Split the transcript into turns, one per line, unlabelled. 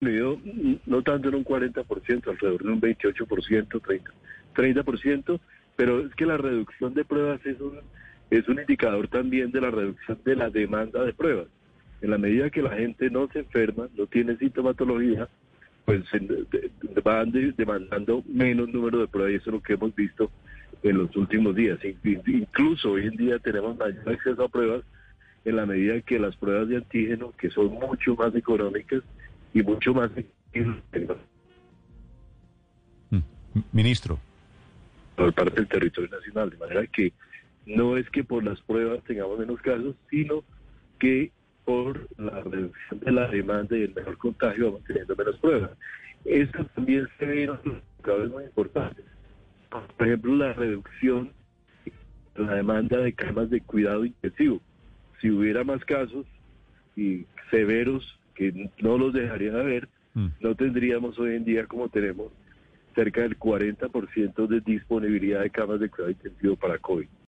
disminuido no tanto en un 40%, alrededor de un 28%, 30, 30%, pero es que la reducción de pruebas es un, es un indicador también de la reducción de la demanda de pruebas. En la medida que la gente no se enferma, no tiene sintomatología, pues van demandando menos número de pruebas y eso es lo que hemos visto en los últimos días. Incluso hoy en día tenemos mayor acceso a pruebas en la medida que las pruebas de antígeno, que son mucho más económicas y mucho más...
Mm, ministro.
Por parte del territorio nacional, de manera que no es que por las pruebas tengamos menos casos, sino que por la reducción de la demanda y el menor contagio vamos teniendo menos pruebas. Esto también se ve en otros indicadores muy importantes. Por ejemplo, la reducción de la demanda de camas de cuidado intensivo. Si hubiera más casos y severos que no los dejarían haber, mm. no tendríamos hoy en día como tenemos cerca del 40% de disponibilidad de camas de cuidado intensivo para COVID.